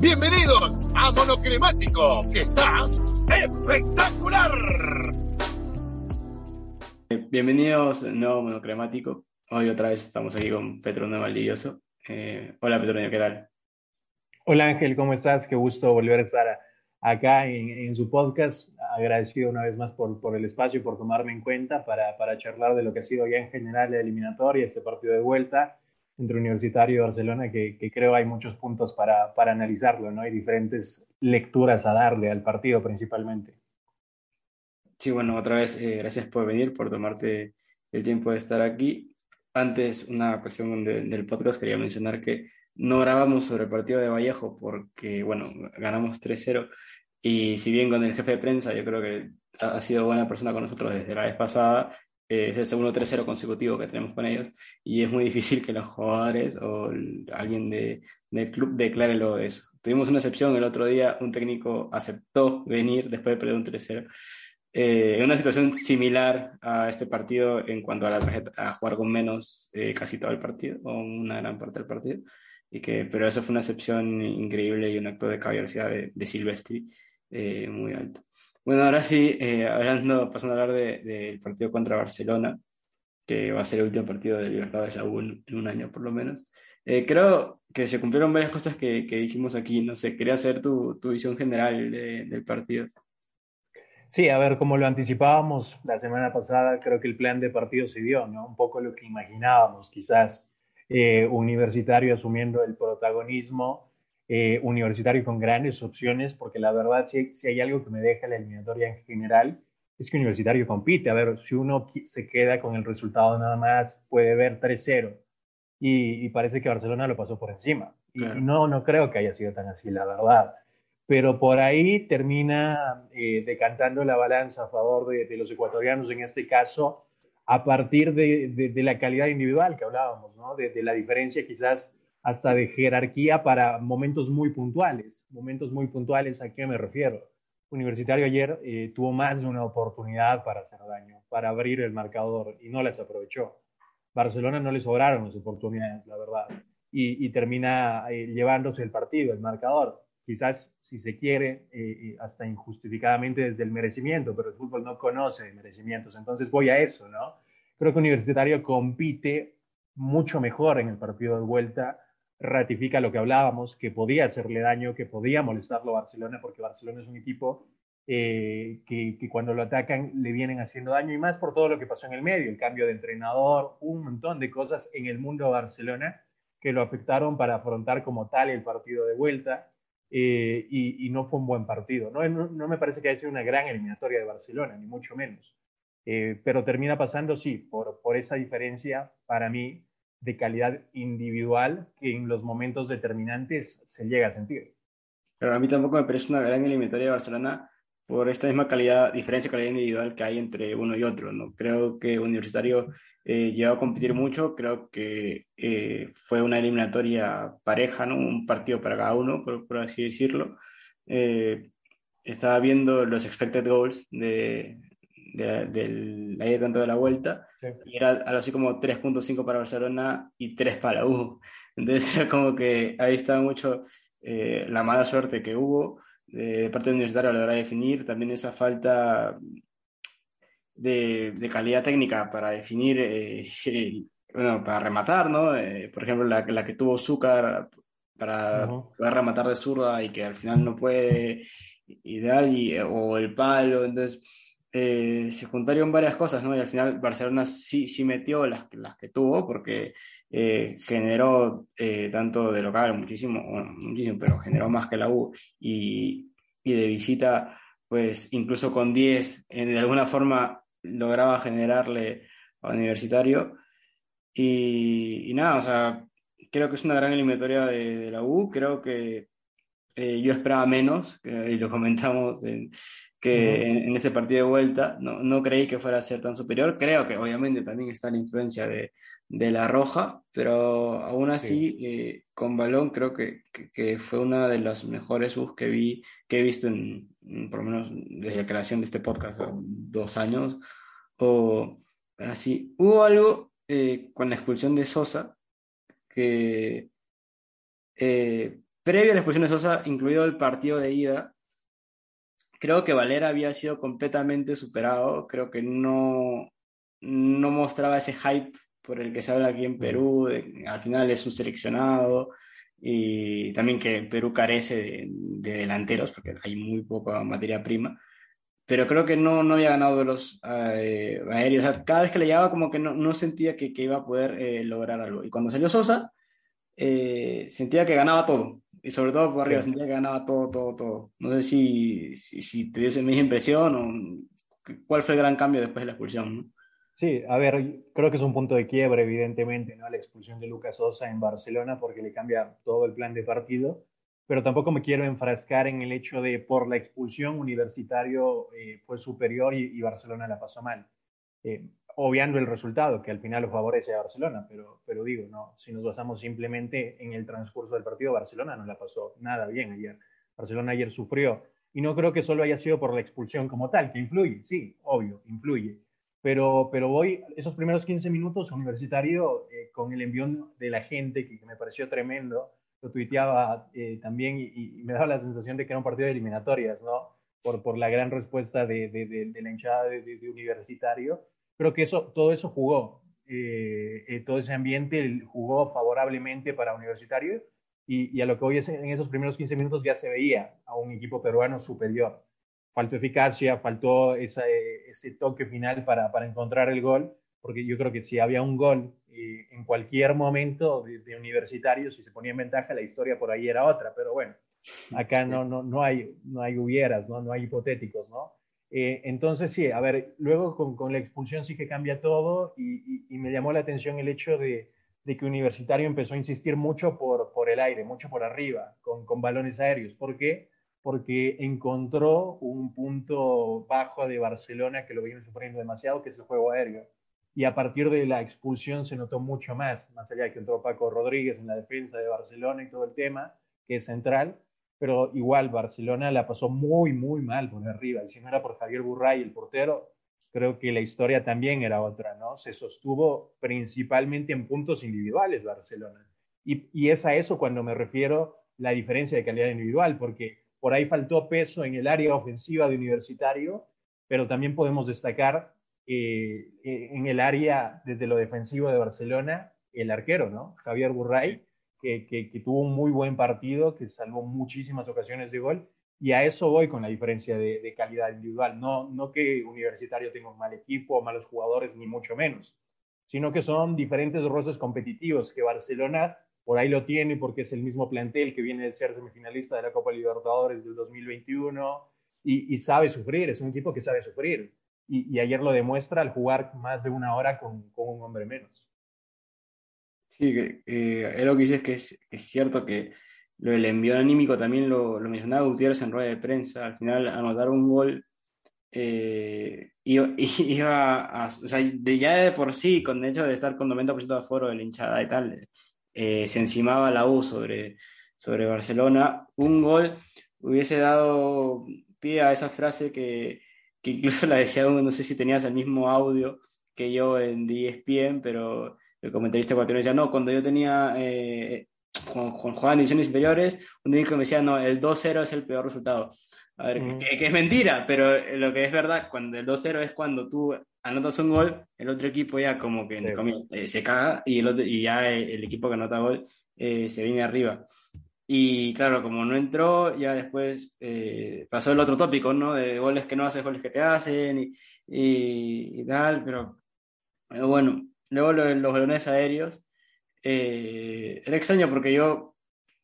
Bienvenidos a Monocremático, que está espectacular. Bienvenidos a nuevo Monocremático. Hoy otra vez estamos aquí con Petronio Valdivioso. Eh, hola Petronio, ¿qué tal? Hola Ángel, ¿cómo estás? Qué gusto volver a estar acá en, su podcast. Agradecido una vez más por, por el espacio y por tomarme en cuenta para, para, charlar de lo que ha sido ya en general la eliminatoria, este partido de vuelta entre Universitario y Barcelona, que, que creo hay muchos puntos para, para, analizarlo, ¿no? Hay diferentes lecturas a darle al partido principalmente. Sí, bueno, otra vez, eh, gracias por venir, por tomarte el tiempo de estar aquí. Antes, una cuestión del podcast, quería mencionar que no grabamos sobre el partido de Vallejo porque, bueno, ganamos 3-0 y si bien con el jefe de prensa yo creo que ha sido buena persona con nosotros desde la vez pasada, es el segundo 3-0 consecutivo que tenemos con ellos y es muy difícil que los jugadores o alguien de, del club declare lo de eso. Tuvimos una excepción el otro día, un técnico aceptó venir después de perder un 3-0. Eh, una situación similar a este partido en cuanto a la tarjeta, a jugar con menos eh, casi todo el partido o una gran parte del partido y que, pero eso fue una excepción increíble y un acto de caballerosidad de, de Silvestri eh, muy alto. Bueno, ahora sí, eh, hablando, pasando a hablar del de, partido contra Barcelona, que va a ser el último partido de Libertadores la U en, un año por lo menos. Eh, creo que se cumplieron varias cosas que, que, dijimos aquí, no sé, quería hacer tu, tu visión general de, del partido. Sí, a ver, como lo anticipábamos la semana pasada, creo que el plan de partido se dio, ¿no? Un poco lo que imaginábamos, quizás eh, universitario asumiendo el protagonismo, eh, universitario con grandes opciones, porque la verdad, si, si, hay algo que me deja la eliminatoria en general, es que universitario compite. A ver, si uno se queda con el resultado nada más, puede ver 3-0 y, y, parece que Barcelona lo pasó por encima. Y claro. no, no creo que haya sido tan así, la verdad. Pero por ahí termina eh, decantando la balanza a favor de, de los ecuatorianos, en este caso, a partir de, de, de, la calidad individual que hablábamos, ¿no? de, de, la diferencia quizás hasta de jerarquía para momentos muy puntuales. Momentos muy puntuales, ¿a qué me refiero? Universitario ayer eh, tuvo más de una oportunidad para hacer daño, para abrir el marcador y no las aprovechó. Barcelona no le sobraron las oportunidades, la verdad, y, y termina eh, llevándose el partido, el marcador quizás si se quiere, eh, hasta injustificadamente desde el merecimiento, pero el fútbol no conoce merecimientos, entonces voy a eso, ¿no? Creo que Universitario compite mucho mejor en el partido de vuelta, ratifica lo que hablábamos, que podía hacerle daño, que podía molestarlo a Barcelona, porque Barcelona es un equipo eh, que, que, cuando lo atacan le vienen haciendo daño, y más por todo lo que pasó en el medio, el cambio de entrenador, un montón de cosas en el mundo de Barcelona que lo afectaron para afrontar como tal el partido de vuelta eh, y, y, no fue un buen partido. ¿no? No, no, me parece que haya sido una gran eliminatoria de Barcelona, ni mucho menos. Eh, pero termina pasando, sí, por, por esa diferencia para mí de calidad individual que en los momentos determinantes se llega a sentir. Pero a mí tampoco me parece una gran eliminatoria de Barcelona por esta misma calidad, diferencia de calidad individual que hay entre uno y otro. ¿no? Creo que Universitario eh, llegó a competir mucho, creo que eh, fue una eliminatoria pareja, ¿no? un partido para cada uno, por, por así decirlo. Eh, estaba viendo los expected goals de, de, del tanto de la vuelta sí. y era algo así como 3.5 para Barcelona y 3 para U. Entonces era como que ahí estaba mucho eh, la mala suerte que hubo de parte del universitario a la hora de definir, también esa falta de, de calidad técnica para definir, eh, bueno, para rematar, ¿no? Eh, por ejemplo, la, la, que tuvo Zúcar para uh -huh. rematar de zurda y que al final no puede, ideal, y, o el palo, entonces eh, se juntaron varias cosas, ¿no? Y al final Barcelona sí, sí metió las, las que tuvo, porque eh, generó eh, tanto de local muchísimo, bueno, muchísimo, pero generó más que la U, y, y de visita, pues incluso con 10, de alguna forma lograba generarle a Universitario. Y, y, nada, o sea, creo que es una gran eliminatoria de, de la U, creo que eh, yo esperaba menos, y lo comentamos en, que uh -huh. en, en, este partido de vuelta, no, no, creí que fuera a ser tan superior, creo que obviamente también está la influencia de, de la roja, pero aún así sí. eh, con balón creo que, que, que, fue una de las mejores U's que vi, que he visto en, en, por lo menos desde la creación de este podcast, dos años, o así. Hubo algo eh, con la expulsión de Sosa que eh, previo a la expulsión de Sosa, incluido el partido de ida, creo que Valera había sido completamente superado. Creo que no, no mostraba ese hype por el que se habla aquí en Perú. al final es un seleccionado y también que Perú carece de, delanteros porque hay muy poca materia prima. Pero creo que no, no había ganado los eh, aéreos. cada vez que le llegaba como que no, no sentía que, que, iba a poder eh, lograr algo. Y cuando salió Sosa, eh, sentía que ganaba todo. Y sobre todo por arriba, sentía que ganaba todo, todo, todo. No sé si, si, si te dio esa misma impresión o cuál fue el gran cambio después de la expulsión. ¿no? Sí, a ver, creo que es un punto de quiebre, evidentemente, ¿no? La expulsión de Lucas Sosa en Barcelona porque le cambia todo el plan de partido, pero tampoco me quiero enfrascar en el hecho de por la expulsión Universitario eh, fue superior y, Barcelona la pasó mal. Eh, obviando el resultado, que al final lo favorece a Barcelona, pero, pero digo, no, si nos basamos simplemente en el transcurso del partido, Barcelona no la pasó nada bien ayer. Barcelona ayer sufrió. Y no creo que solo haya sido por la expulsión como tal, que influye, sí, obvio, influye pero, pero voy, esos primeros 15 minutos universitario, eh, con el envión de la gente, que, me pareció tremendo, lo tuiteaba eh, también y, me daba la sensación de que era un partido de eliminatorias, ¿no? Por, por la gran respuesta de, de, la hinchada de, universitario. Creo que eso, todo eso jugó, eh, todo ese ambiente jugó favorablemente para universitario y, y a lo que hoy en esos primeros 15 minutos ya se veía a un equipo peruano superior. Faltó eficacia, faltó ese toque final para, para, encontrar el gol, porque yo creo que si había un gol eh, en cualquier momento de, universitario, si se ponía en ventaja, la historia por ahí era otra, pero bueno, acá no, no, no, hay, no hay hubieras, no, no hay hipotéticos, ¿no? Eh, entonces, sí, a ver, luego con, la expulsión sí que cambia todo y, me llamó la atención el hecho de, que Universitario empezó a insistir mucho por, el aire, mucho por arriba, con, con balones aéreos. ¿Por qué? porque encontró un punto bajo de Barcelona que lo viene sufriendo demasiado, que es el juego aéreo. Y a partir de la expulsión se notó mucho más, más allá de que entró Paco Rodríguez en la defensa de Barcelona y todo el tema, que es central, pero igual Barcelona la pasó muy, muy mal por arriba. Y si no era por Javier Burray, el portero, creo que la historia también era otra, ¿no? Se sostuvo principalmente en puntos individuales Barcelona. Y, y es a eso cuando me refiero la diferencia de calidad individual, porque por ahí faltó peso en el área ofensiva de Universitario, pero también podemos destacar eh, eh, en el área desde lo defensivo de Barcelona, el arquero, ¿no? Javier Burray, que, tuvo un muy buen partido, que salvó muchísimas ocasiones de gol, y a eso voy con la diferencia de, de, calidad individual. No, no que Universitario tenga un mal equipo, malos jugadores, ni mucho menos, sino que son diferentes roces competitivos que Barcelona por ahí lo tiene porque es el mismo plantel que viene de ser semifinalista de la Copa Libertadores del 2021 y, sabe sufrir, es un equipo que sabe sufrir. Y, ayer lo demuestra al jugar más de una hora con, un hombre menos. Sí, eh, es lo que dices que es, es cierto que lo del envío anímico también lo, lo, mencionaba Gutiérrez en rueda de prensa. Al final, anotar un gol eh, iba, a, o sea, de, ya de por sí, con el hecho de estar con 90% de aforo de la hinchada y tal, eh, se encimaba la U sobre, sobre Barcelona. Un gol hubiese dado pie a esa frase que, que incluso la decía, no sé si tenías el mismo audio que yo en ESPN, pero el comentarista ecuatoriano decía, no, cuando yo tenía, eh, jugaba en divisiones inferiores, un técnico me decía, no, el 2-0 es el peor resultado. A ver, que, es mentira, pero lo que es verdad, cuando el 2-0 es cuando tú anotas un gol, el otro equipo ya como que eh, se caga y, el otro, y ya el, equipo que anota gol eh, se viene arriba. Y claro, como no entró, ya después eh, pasó el otro tópico, ¿no? De goles que no haces, goles que te hacen y, y, tal, pero, bueno, luego los balones aéreos. era extraño porque yo,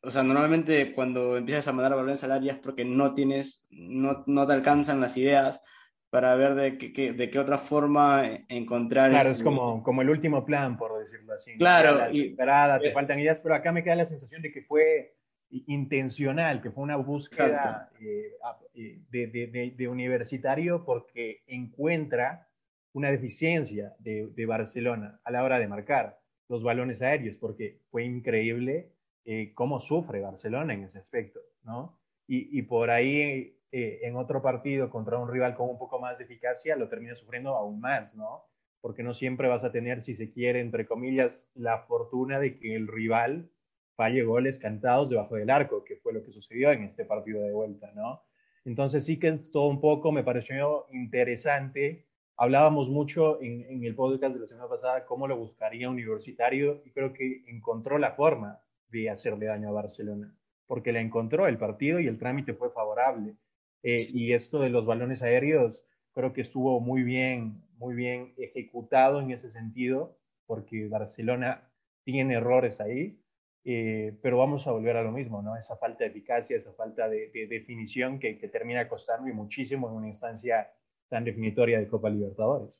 o sea, normalmente cuando empiezas a mandar balones al área es porque no tienes, no, no te alcanzan las ideas para ver de qué, de qué otra forma encontrar. Claro, es este como, como el último plan, por decirlo así. Claro. Y, te eh, faltan ideas, pero acá me queda la sensación de que fue intencional, que fue una búsqueda eh, eh, de, de, de, universitario porque encuentra una deficiencia de, Barcelona a la hora de marcar los balones aéreos, porque fue increíble cómo sufre Barcelona en ese aspecto, ¿no? Y, y por ahí eh, en otro partido contra un rival con un poco más de eficacia, lo termina sufriendo aún más, ¿no? Porque no siempre vas a tener, si se quiere, entre comillas, la fortuna de que el rival falle goles cantados debajo del arco, que fue lo que sucedió en este partido de vuelta, ¿no? Entonces sí que es todo un poco, me pareció interesante. Hablábamos mucho en, en el podcast de la semana pasada cómo lo buscaría Universitario y creo que encontró la forma de hacerle daño a Barcelona, porque la encontró el partido y el trámite fue favorable. Eh, y esto de los balones aéreos creo que estuvo muy bien, muy bien ejecutado en ese sentido, porque Barcelona tiene errores ahí, eh, pero vamos a volver a lo mismo, ¿no? Esa falta de eficacia, esa falta de, definición que, que, termina costando y muchísimo en una instancia tan definitoria de Copa Libertadores.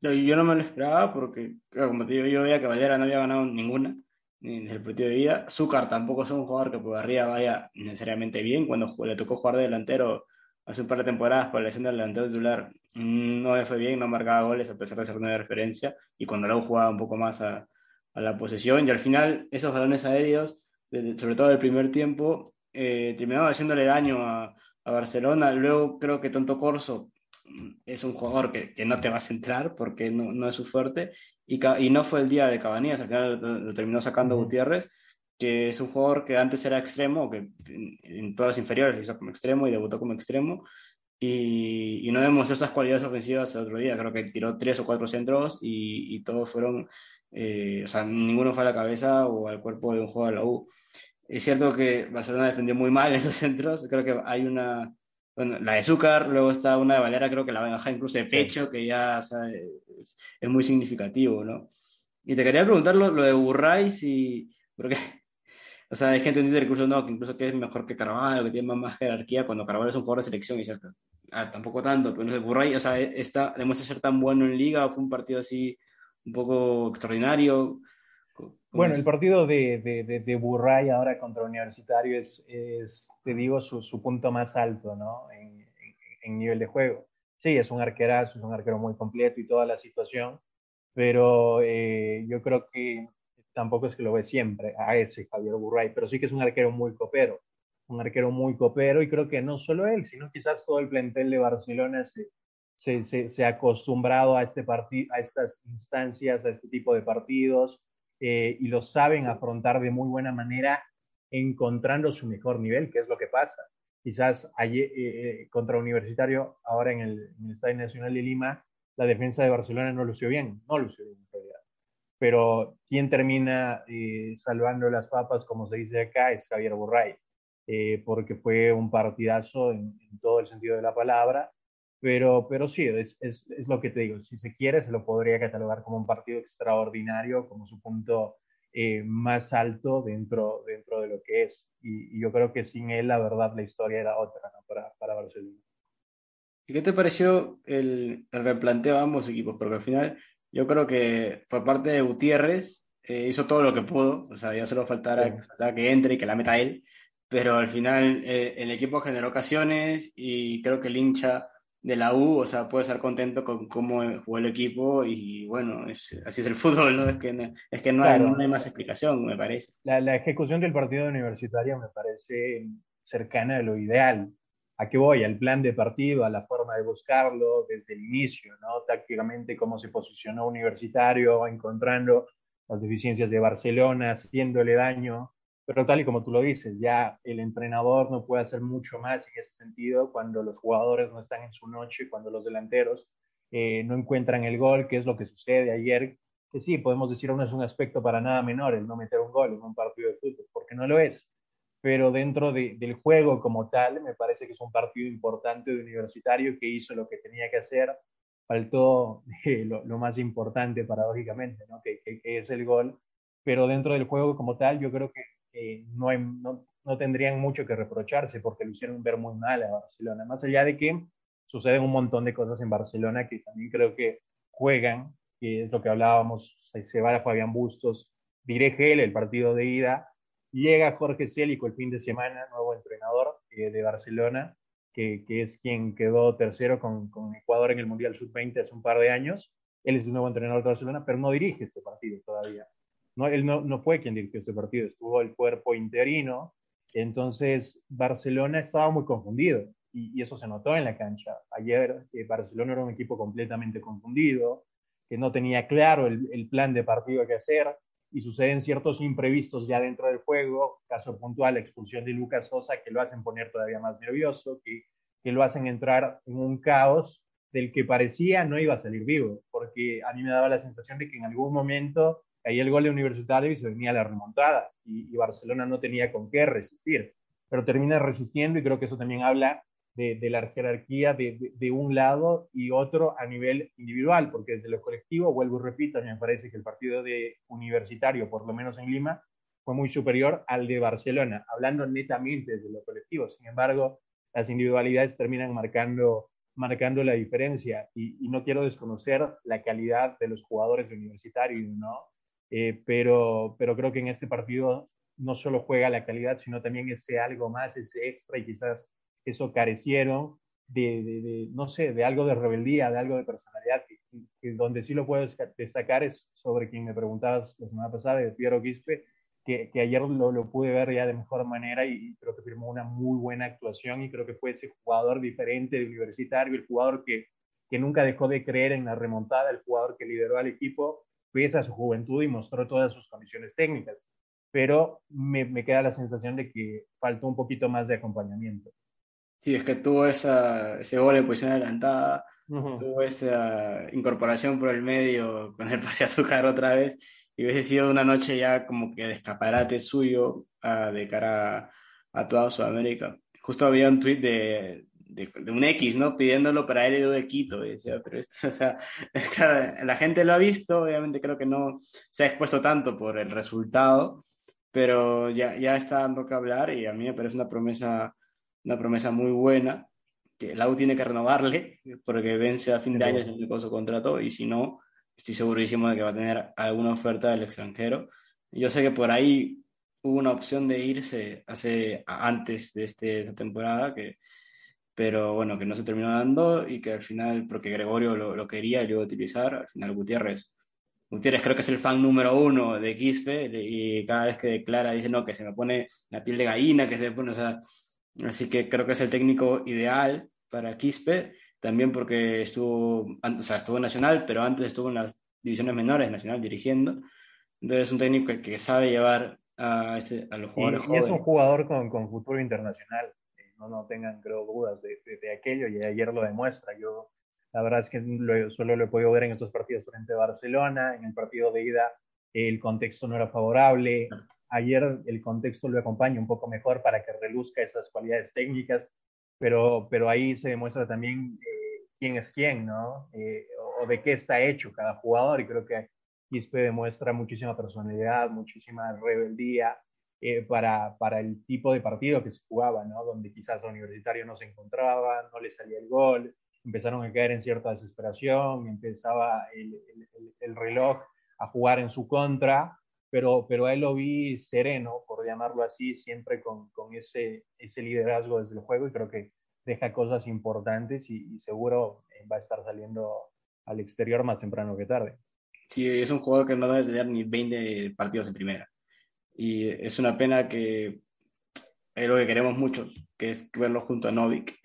Yo, no me lo esperaba porque, como te digo, yo veía que Valera no había ganado ninguna en el partido de vida. Zúcar tampoco es un jugador que por arriba vaya necesariamente bien. Cuando le tocó jugar de delantero hace un par de temporadas por la lesión del delantero titular, no le fue bien, no marcaba goles a pesar de ser una referencia. Y cuando luego jugaba un poco más a, a la posesión. Y al final, esos balones aéreos, sobre todo el primer tiempo, eh, terminaban haciéndole daño a, a, Barcelona. Luego creo que Tonto Corso es un jugador que, que no te va a centrar porque no, no es su fuerte. Y, y no fue el día de Cabanías, al final lo, terminó sacando Gutiérrez, que es un jugador que antes era extremo, que en, todas las inferiores lo hizo como extremo y debutó como extremo, y, y, no vemos esas cualidades ofensivas el otro día, creo que tiró tres o cuatro centros y, y todos fueron, eh, o sea, ninguno fue a la cabeza o al cuerpo de un jugador de la U. Es cierto que Barcelona defendió muy mal esos centros, creo que hay una, bueno, la de Zúcar, luego está una de Valera, creo que la va a bajar incluso de pecho, que ya es, es, muy significativo, ¿no? Y te quería preguntar lo, lo de Burray, si, porque, o sea, gente que dice incluso no, que incluso que es mejor que Carvalho, que tiene más, más jerarquía, cuando Carvalho es un jugador de selección, y cierto, ah, tampoco tanto, pero no sé, Burray, o sea, está, demuestra ser tan bueno en liga, fue un partido así un poco extraordinario, bueno, el partido de, de, de, Burray ahora contra Universitario es, es te digo, su, su, punto más alto, ¿no? En, en, en, nivel de juego. Sí, es un arquerazo, es un arquero muy completo y toda la situación, pero eh, yo creo que tampoco es que lo ve siempre a ese Javier Burray, pero sí que es un arquero muy copero, un arquero muy copero y creo que no solo él, sino quizás todo el plantel de Barcelona se, se, se, se ha acostumbrado a, este a estas instancias, a este tipo de partidos eh, y lo saben afrontar de muy buena manera, encontrando su mejor nivel, que es lo que pasa. Quizás ayer, eh, eh, contra Universitario, ahora en el, en Estadio Nacional de Lima, la defensa de Barcelona no lució bien, no lució bien en realidad. Pero quien termina eh, salvando las papas, como se dice acá, es Javier Burray, eh, porque fue un partidazo en todo el sentido de la palabra pero, pero sí, es, es, es, lo que te digo. Si se quiere, se lo podría catalogar como un partido extraordinario, como su punto eh, más alto dentro, dentro de lo que es. Y, y, yo creo que sin él, la verdad, la historia era otra ¿no? para, para Barcelona. ¿Y qué te pareció el, el, replanteo a ambos equipos? Porque al final, yo creo que por parte de Gutiérrez eh, hizo todo lo que pudo. O sea, ya solo faltara sí. que entre y que la meta él. Pero al final, eh, el equipo generó ocasiones y creo que el hincha de la U, o sea, puede estar contento con cómo jugó el equipo y bueno, es, así es el fútbol, ¿no? Es que no, es que no, claro. hay, no hay más explicación, me parece. La, la, ejecución del partido universitario me parece cercana a lo ideal. ¿A qué voy? Al plan de partido, a la forma de buscarlo desde el inicio, ¿no? Tácticamente, cómo se posicionó Universitario, encontrando las deficiencias de Barcelona, haciéndole daño pero tal y como tú lo dices, ya el entrenador no puede hacer mucho más en ese sentido cuando los jugadores no están en su noche, cuando los delanteros eh, no encuentran el gol, que es lo que sucede ayer, que sí, podemos decir no es un aspecto para nada menor el no meter un gol en un partido de fútbol, porque no lo es, pero dentro de, del juego como tal, me parece que es un partido importante de universitario que hizo lo que tenía que hacer, faltó eh, lo, lo, más importante paradójicamente, ¿no? que, que, que es el gol, pero dentro del juego como tal, yo creo que eh, no, hay, no, no, tendrían mucho que reprocharse porque lo hicieron ver muy mal a Barcelona. Más allá de que suceden un montón de cosas en Barcelona que también creo que juegan, que es lo que hablábamos, se, va a Fabián Bustos, dirige él el partido de ida, llega Jorge Célico el fin de semana, nuevo entrenador eh, de Barcelona, que, que, es quien quedó tercero con, con Ecuador en el Mundial Sub-20 hace un par de años. Él es el nuevo entrenador de Barcelona, pero no dirige este partido todavía. No, él no, no fue quien dirigió este partido, estuvo el cuerpo interino. Entonces, Barcelona estaba muy confundido y, y eso se notó en la cancha. Ayer eh, Barcelona era un equipo completamente confundido, que no tenía claro el, el, plan de partido que hacer, y suceden ciertos imprevistos ya dentro del juego, caso puntual, la expulsión de Lucas Sosa, que lo hacen poner todavía más nervioso, que, que lo hacen entrar en un caos del que parecía no iba a salir vivo, porque a mí me daba la sensación de que en algún momento caía el gol de Universitario y se venía la remontada, y, y Barcelona no tenía con qué resistir, pero termina resistiendo y creo que eso también habla de, la jerarquía de, un lado y otro a nivel individual, porque desde lo colectivo, vuelvo y repito, me parece que el partido de universitario, por lo menos en Lima, fue muy superior al de Barcelona, hablando netamente desde lo colectivo. Sin embargo, las individualidades terminan marcando, la diferencia y, no quiero desconocer la calidad de los jugadores de universitario, ¿no? Eh, pero, pero creo que en este partido no solo juega la calidad, sino también ese algo más, ese extra y quizás eso carecieron de, no sé, de algo de rebeldía, de algo de personalidad, que, donde sí lo puedo destacar es sobre quien me preguntabas la semana pasada, de Piero Quispe, que, que ayer lo, lo, pude ver ya de mejor manera y, creo que firmó una muy buena actuación y creo que fue ese jugador diferente de universitario, el jugador que, que nunca dejó de creer en la remontada, el jugador que lideró al equipo pese a su juventud y mostró todas sus condiciones técnicas. Pero me, me queda la sensación de que faltó un poquito más de acompañamiento. Sí, es que tuvo esa, ese gol en posición adelantada, tuvo esa incorporación por el medio con el pase a azúcar otra vez, y hubiese sido una noche ya como que de escaparate suyo uh, de cara a, a, toda Sudamérica. Justo había un tweet de, de, de, un X, ¿no? Pidiéndolo para él de Quito, y decía, pero esto, o sea, esta, la gente lo ha visto, obviamente creo que no se ha expuesto tanto por el resultado, pero ya, ya está dando que hablar y a mí me parece una promesa una promesa muy buena, que el AU tiene que renovarle, porque vence a fin de año con su contrato, y si no, estoy segurísimo de que va a tener alguna oferta del extranjero. Yo sé que por ahí hubo una opción de irse hace, antes de este, esta temporada, que, pero bueno, que no se terminó dando y que al final, porque Gregorio lo, lo quería y lo iba a utilizar, al final Gutiérrez Gutiérrez creo que es el fan número uno de Quispe y cada vez que declara dice, no, que se me pone la piel de gallina, que se pone, o sea, Así que creo que es el técnico ideal para Quispe, también porque estuvo, o sea, estuvo en Nacional, pero antes estuvo en las divisiones menores Nacional dirigiendo. Entonces es un técnico que, sabe llevar a, a los jugadores. Y, y, es un jugador con, con futuro internacional. No, no tengan, dudas de, de, aquello y ayer lo demuestra. Yo, la verdad es que lo, solo lo he podido ver en estos partidos frente a Barcelona. En el partido de ida, el contexto no era favorable ayer el contexto lo acompaña un poco mejor para que reluzca esas cualidades técnicas, pero, pero ahí se demuestra también eh, quién es quién, ¿no? Eh, o, de qué está hecho cada jugador, y creo que Quispe demuestra muchísima personalidad, muchísima rebeldía eh, para, para el tipo de partido que se jugaba, ¿no? Donde quizás el universitario no se encontraba, no le salía el gol, empezaron a caer en cierta desesperación, empezaba el, el, el reloj a jugar en su contra, pero, pero a él lo vi sereno, por llamarlo así, siempre con, con ese, ese liderazgo desde el juego y creo que deja cosas importantes y, seguro eh, va a estar saliendo al exterior más temprano que tarde. Sí, es un jugador que no debe tener ni 20 partidos en primera. Y es una pena que es lo que queremos mucho, que es verlo junto a Novik.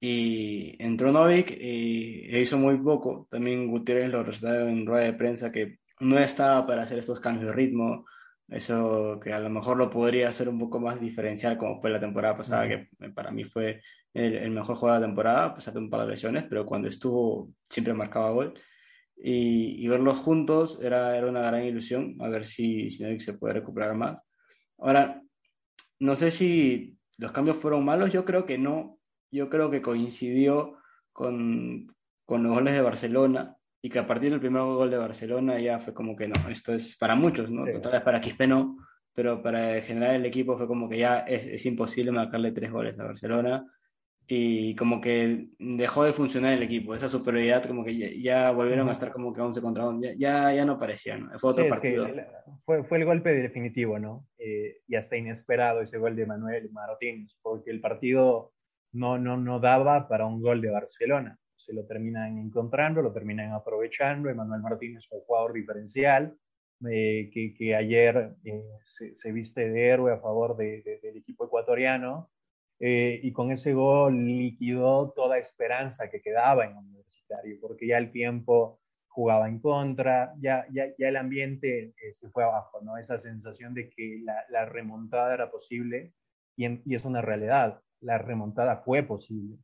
Y entró Novik y hizo muy poco. También Gutiérrez lo resultó en rueda de prensa que no estaba para hacer estos cambios de ritmo, eso que a lo mejor lo podría hacer un poco más diferencial como fue la temporada pasada, que para mí fue el, mejor juego de la temporada, pues de un par de lesiones, pero cuando estuvo siempre marcaba gol. Y, verlos juntos era, era una gran ilusión, a ver si, si se puede recuperar más. Ahora, no sé si los cambios fueron malos, yo creo que no, yo creo que coincidió con, con los goles de Barcelona, y que a partir del primer gol de Barcelona ya fue como que no, esto es para muchos, ¿no? Sí. Total es para Quispe no, pero para generar el equipo fue como que ya es, es, imposible marcarle tres goles a Barcelona y como que dejó de funcionar el equipo, esa superioridad como que ya, ya volvieron a estar como que 11 contra 11, ya, ya no parecía, ¿no? Fue otro sí, partido. Es fue, fue el golpe definitivo, ¿no? Eh, y hasta inesperado ese gol de Manuel Martínez, porque el partido no, no, no daba para un gol de Barcelona se lo terminan encontrando, lo terminan aprovechando. Emanuel Martínez fue un jugador diferencial eh, que, que, ayer eh, se, se, viste de héroe a favor de, de, del equipo ecuatoriano eh, y con ese gol liquidó toda esperanza que quedaba en Universitario, porque ya el tiempo jugaba en contra, ya, ya, ya el ambiente eh, se fue abajo, ¿no? Esa sensación de que la, la remontada era posible y, y, es una realidad, la remontada fue posible,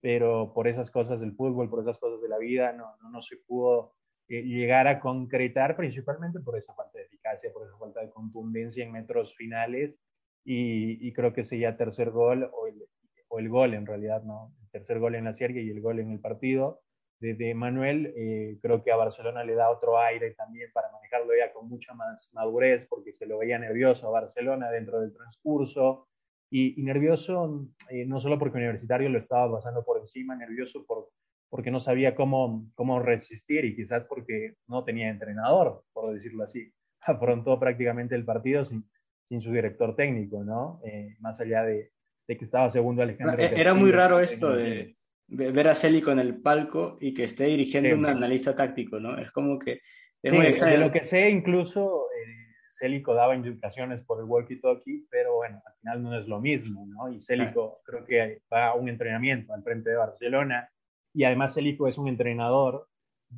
pero por esas cosas del fútbol, por esas cosas de la vida, no, no, no se pudo eh, llegar a concretar principalmente por esa falta de eficacia, por esa falta de contundencia en metros finales y, creo que ya tercer gol o el, o el gol en realidad, ¿no? El tercer gol en la serie y el gol en el partido de, Manuel, eh, creo que a Barcelona le da otro aire también para manejarlo ya con mucha más madurez, porque se lo veía nervioso a Barcelona dentro del transcurso, y, nervioso eh, no solo porque Universitario lo estaba pasando por encima, nervioso por, porque no sabía cómo, cómo resistir y quizás porque no tenía entrenador, por decirlo así. Afrontó prácticamente el partido sin, sin su director técnico, ¿no? Eh, más allá de, de, que estaba segundo Alejandro. Era muy raro esto de ver a Célico en el palco y que esté dirigiendo un analista táctico, ¿no? Es como que es muy extraño. De lo que sé, incluso eh, Célico daba indicaciones por el walkie-talkie, pero bueno, al final no es lo mismo, ¿no? Y Célico creo que va a un entrenamiento al frente de Barcelona y además Célico es un entrenador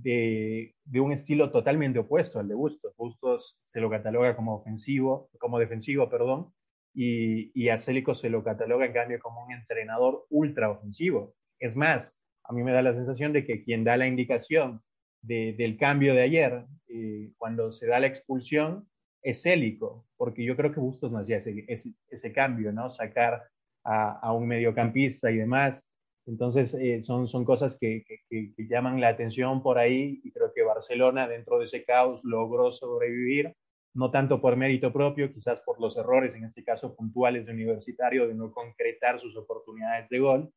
de, de, un estilo totalmente opuesto al de Bustos. Bustos se lo cataloga como ofensivo, como defensivo, perdón, y, y a Célico se lo cataloga en cambio como un entrenador ultra ofensivo. Es más, a mí me da la sensación de que quien da la indicación del cambio de ayer, eh, cuando se da la expulsión, es Célico, porque yo creo que Bustos no hacía ese, ese, cambio, ¿no? Sacar a, un mediocampista y demás. Entonces, eh, son, son cosas que, que, llaman la atención por ahí y creo que Barcelona, dentro de ese caos, logró sobrevivir, no tanto por mérito propio, quizás por los errores, en este caso puntuales de universitario, de no concretar sus oportunidades de gol,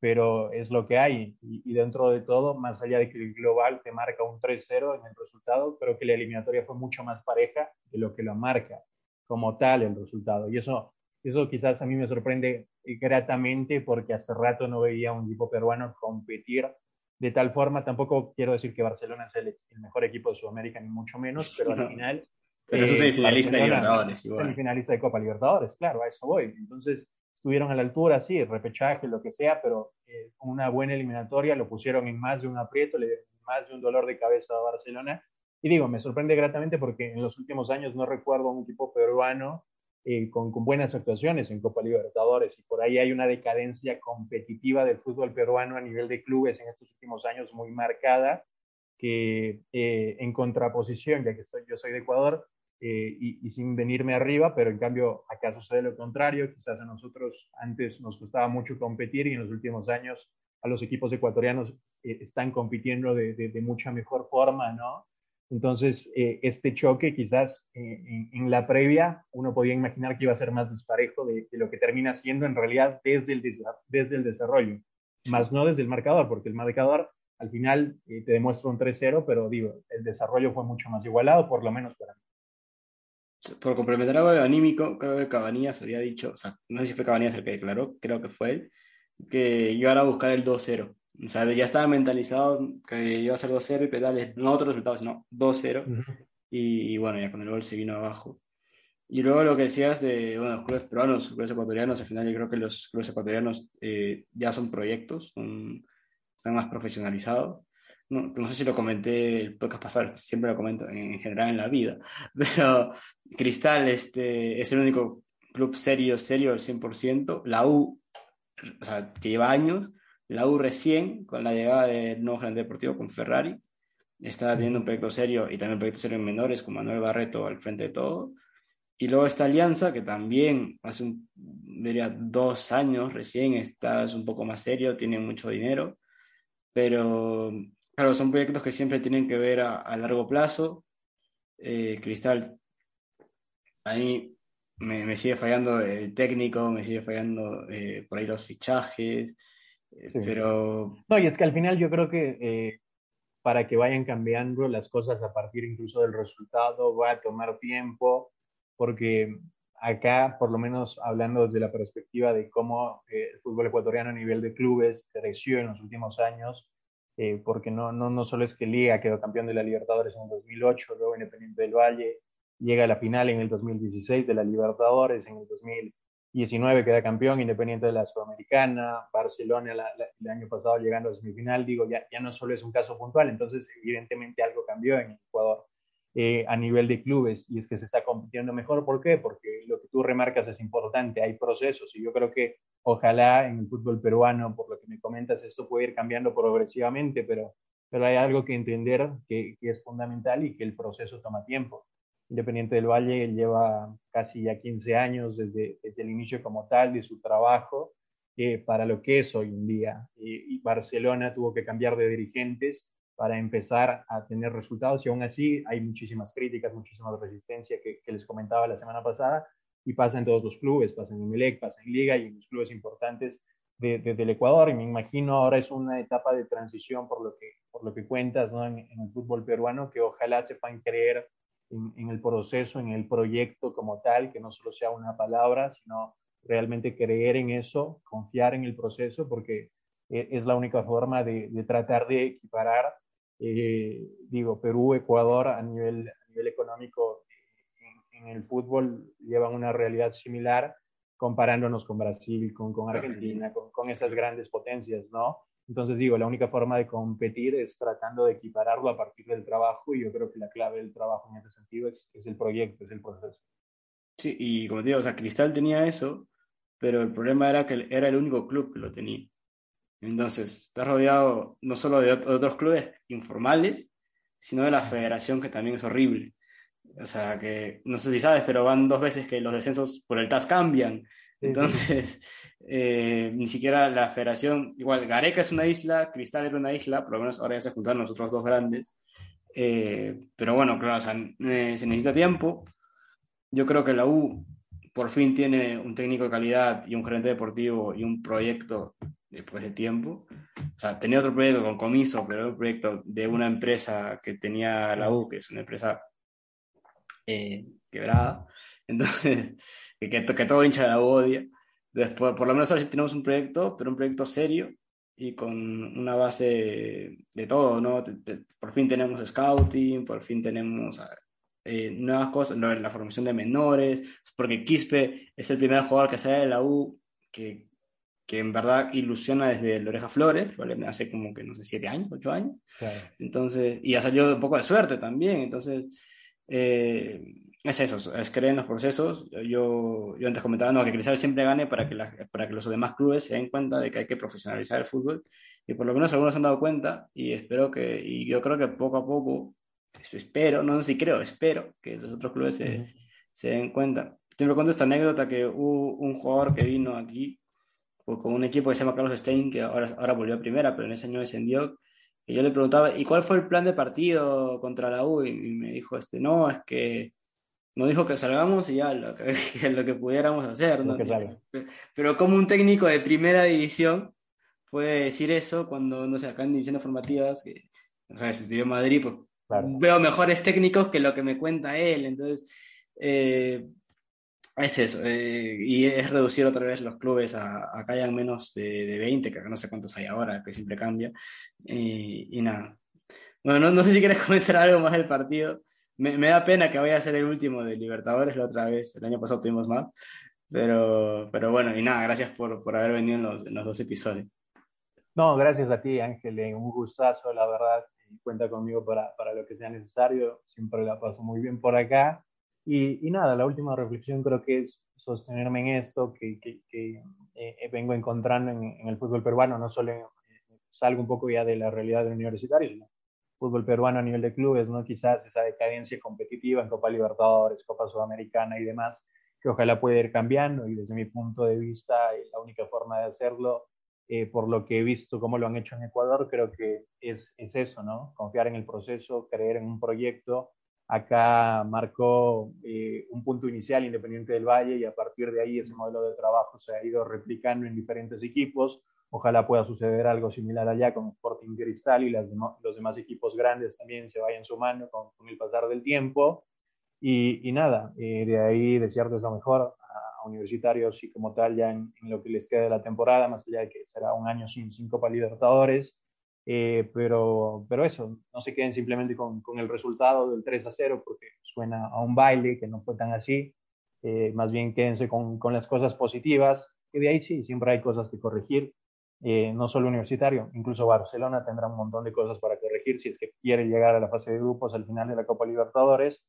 pero es lo que hay. Y, dentro de todo, más allá de que el global te marca un 3-0 en el resultado, creo que la eliminatoria fue mucho más pareja de lo que lo marca como tal el resultado. Y eso, eso quizás a mí me sorprende gratamente porque hace rato no veía a un equipo peruano competir de tal forma. Tampoco quiero decir que Barcelona es el, mejor equipo de Sudamérica, ni mucho menos, pero al final... Pero eso es semifinalista de Libertadores. Semifinalista de Copa Libertadores, claro, a eso voy. Entonces, estuvieron a la altura, sí, repechaje, lo que sea, pero eh, una buena eliminatoria lo pusieron en más de un aprieto, le dieron más de un dolor de cabeza a Barcelona. Y digo, me sorprende gratamente porque en los últimos años no recuerdo un equipo peruano eh, con, con, buenas actuaciones en Copa Libertadores y por ahí hay una decadencia competitiva del fútbol peruano a nivel de clubes en estos últimos años muy marcada que eh, en contraposición, ya que estoy, yo soy de Ecuador, eh, y, sin venirme arriba, pero en cambio acá sucede lo contrario, quizás a nosotros antes nos costaba mucho competir y en los últimos años a los equipos ecuatorianos eh, están compitiendo de, de, mucha mejor forma, ¿no? Entonces, eh, este choque quizás en, en, la previa uno podía imaginar que iba a ser más disparejo de, de lo que termina siendo en realidad desde el, desde el desarrollo, más no desde el marcador, porque el marcador al final te demuestra un 3-0, pero digo, el desarrollo fue mucho más igualado, por lo menos para mí por complementar algo anímico, creo que Cabanillas había dicho, o sea, no sé si fue Cabanillas el que declaró, creo que fue él, que iba a buscar el 2-0. O sea, ya estaba mentalizado que iba a ser 2-0 y pedales, no otros resultados, sino 2-0. y, bueno, ya con el gol se vino abajo. Y luego lo que decías de bueno, los clubes peruanos, los clubes ecuatorianos, al final yo creo que los clubes ecuatorianos eh, ya son proyectos, están más profesionalizados no, no, sé si lo comenté el podcast pasado, siempre lo comento en, general en la vida, pero Cristal este, es el único club serio, serio al 100%, la U, o sea, que lleva años, la U recién, con la llegada del nuevo gerente deportivo con Ferrari, está teniendo un proyecto serio y también un proyecto serio en menores con Manuel Barreto al frente de todo. Y luego esta alianza que también hace un, diría, dos años recién está, es un poco más serio, tiene mucho dinero, pero Claro, son proyectos que siempre tienen que ver a, largo plazo. Eh, Cristal, ahí me, me, sigue fallando el técnico, me sigue fallando eh, por ahí los fichajes, eh, pero... No, y es que al final yo creo que para que vayan cambiando las cosas a partir incluso del resultado va a tomar tiempo, porque acá, por lo menos hablando desde la perspectiva de cómo el fútbol ecuatoriano a nivel de clubes creció en los últimos años, eh, porque no, no, no solo es que Liga quedó campeón de la Libertadores en el 2008, luego Independiente del Valle llega a la final en el 2016 de la Libertadores, en el 2000 19 queda campeón, Independiente de la Sudamericana, Barcelona el año pasado llegando a semifinal, digo, ya, ya no solo es un caso puntual, entonces evidentemente algo cambió en Ecuador eh, a nivel de clubes y es que se está compitiendo mejor. ¿Por qué? Porque lo que tú remarcas es importante, hay procesos y yo creo que ojalá en el fútbol peruano, por lo que me comentas, esto puede ir cambiando progresivamente, pero, pero hay algo que entender que, que es fundamental y que el proceso toma tiempo. Independiente del Valle lleva casi ya 15 años desde, desde el inicio como tal de su trabajo eh, para lo que es hoy en día. y Barcelona tuvo que cambiar de dirigentes para empezar a tener resultados y aún así hay muchísimas críticas, muchísima resistencia que, les comentaba la semana pasada y pasa en todos los clubes, pasa en Emelec, pasa en Liga y en los clubes importantes de, del Ecuador y me imagino ahora es una etapa de transición por lo que, por lo que cuentas en, en el fútbol peruano que ojalá sepan creer en, el proceso, en el proyecto como tal, que no solo sea una palabra, sino realmente creer en eso, confiar en el proceso, porque e, es la única forma de, tratar de equiparar, eh, digo, Perú, Ecuador a nivel, a nivel económico en, el fútbol llevan una realidad similar comparándonos con Brasil, con, con Argentina, con, con, esas grandes potencias, ¿no? Entonces digo, la única forma de competir es tratando de equipararlo a partir del trabajo y yo creo que la clave del trabajo en ese sentido es, el proyecto, es el proceso. Sí, y como te digo, o sea, Cristal tenía eso, pero el problema era que era el único club que lo tenía. Entonces, está rodeado no solo de, otros clubes informales, sino de la federación, que también es horrible. O sea, que no sé si sabes, pero van dos veces que los descensos por el TAS cambian. Entonces, eh, ni siquiera la federación, igual Gareca es una isla, Cristal era una isla, por lo menos ahora ya se juntaron los otros dos grandes. Eh, pero bueno, claro, eh, se necesita tiempo. Yo creo que la U por fin tiene un técnico de calidad y un gerente deportivo y un proyecto después de tiempo. O sea, tenía otro proyecto con comiso, pero un proyecto de una empresa que tenía la U, que es una empresa quebrada. Entonces, que, que, todo hincha de la odia. Después, por lo menos ahora sí tenemos un proyecto, pero un proyecto serio y con una base de, todo, ¿no? Por fin tenemos scouting, por fin tenemos eh, nuevas cosas, la formación de menores, porque Quispe es el primer jugador que sale de la U que, que en verdad ilusiona desde el Oreja Flores, ¿vale? hace como que, no sé, siete años, ocho años. Entonces, y ha salido un poco de suerte también, entonces... Eh, es eso, es creer en los procesos. Yo, yo antes comentaba no, que Cristal siempre gane para que, para que los demás clubes se den cuenta de que hay que profesionalizar el fútbol. Y por lo menos algunos se han dado cuenta y espero que, y yo creo que poco a poco, espero, no sé si creo, espero que los otros clubes se, se den cuenta. Siempre cuento esta anécdota que hubo un jugador que vino aquí con un equipo que se llama Carlos Stein, que ahora, ahora volvió a primera, pero en ese año descendió. Y yo le preguntaba, ¿y cuál fue el plan de partido contra la U? Y me dijo, este, no, es que nos dijo que salgamos y ya lo que, lo que pudiéramos hacer. ¿no? Pero como un técnico de primera división puede decir eso cuando, no sé, acá en divisiones formativas, que, o sea, si estoy en Madrid, pues veo mejores técnicos que lo que me cuenta él. Entonces, eh, es eso. Eh, y es reducir otra vez los clubes a, a que hayan menos de, de 20, que no sé cuántos hay ahora, que siempre cambia. y nada. Bueno, no, no sé si quieres comentar algo más del partido me, da pena que vaya a ser el último de Libertadores la otra vez. El año pasado tuvimos más. Pero, pero bueno, y nada, gracias por, por haber venido en los, los, dos episodios. No, gracias a ti, Ángel. Un gustazo, la verdad. Cuenta conmigo para, para lo que sea necesario. Siempre la paso muy bien por acá. Y, y nada, la última reflexión creo que es sostenerme en esto que, que, eh, vengo encontrando en, el fútbol peruano. No solo salgo un poco ya de la realidad del universitario, sino fútbol peruano a nivel de clubes, ¿no? Quizás esa decadencia competitiva en Copa Libertadores, Copa Sudamericana y demás, que ojalá pueda ir cambiando y desde mi punto de vista eh, la única forma de hacerlo, eh, por lo que he visto cómo lo han hecho en Ecuador, creo que es, es eso, ¿no? Confiar en el proceso, creer en un proyecto. Acá marcó eh, un punto inicial Independiente del Valle y a partir de ahí ese modelo de trabajo se ha ido replicando en diferentes equipos Ojalá pueda suceder algo similar allá con Sporting Cristal y los demás equipos grandes también se vayan sumando con, con el pasar del tiempo. Y, nada, eh, de ahí desearles lo mejor a, universitarios y como tal ya en, lo que les queda de la temporada, más allá de que será un año sin cinco para Libertadores. Eh, pero, pero eso, no se queden simplemente con, con, el resultado del 3 a 0 porque suena a un baile que no fue tan así. eh, más bien quédense con, con, las cosas positivas, que de ahí sí, siempre hay cosas que corregir, eh, no solo universitario, incluso Barcelona tendrá un montón de cosas para corregir si es que quiere llegar a la fase de grupos al final de la Copa Libertadores,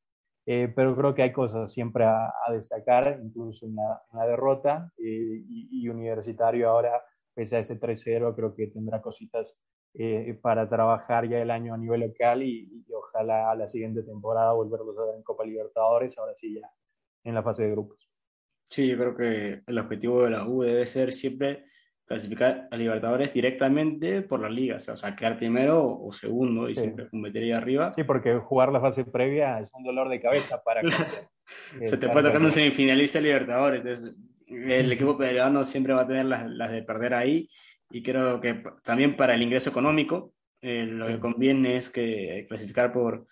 eh, pero creo que hay cosas siempre a, destacar, incluso en la, derrota, y, y, Universitario ahora, pese a ese 3-0, creo que tendrá cositas para trabajar ya el año a nivel local y, y, ojalá a la siguiente temporada volverlos a ver en Copa Libertadores, ahora sí ya en la fase de grupos. Sí, yo creo que el objetivo de la U debe ser siempre clasificar a Libertadores directamente por la liga, o sea, quedar primero o segundo y siempre competir ahí arriba. Sí, porque jugar la fase previa es un dolor de cabeza para... Se te puede tocar un semifinalista Libertadores, entonces el equipo peruano siempre va a tener las, las, de perder ahí y creo que también para el ingreso económico eh, lo que conviene es que clasificar por,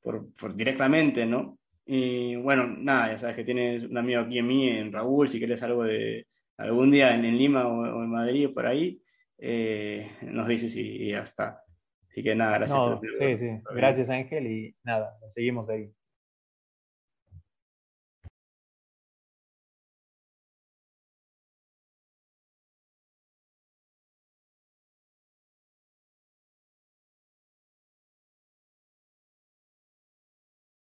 por, por directamente, ¿no? Y bueno, nada, ya sabes que tienes un amigo aquí en mí, en Raúl, si quieres algo de algún día en, Lima o, en Madrid o por ahí, eh, nos dices y, ya está. Así que nada, gracias. sí, sí. Gracias Ángel y nada, seguimos ahí.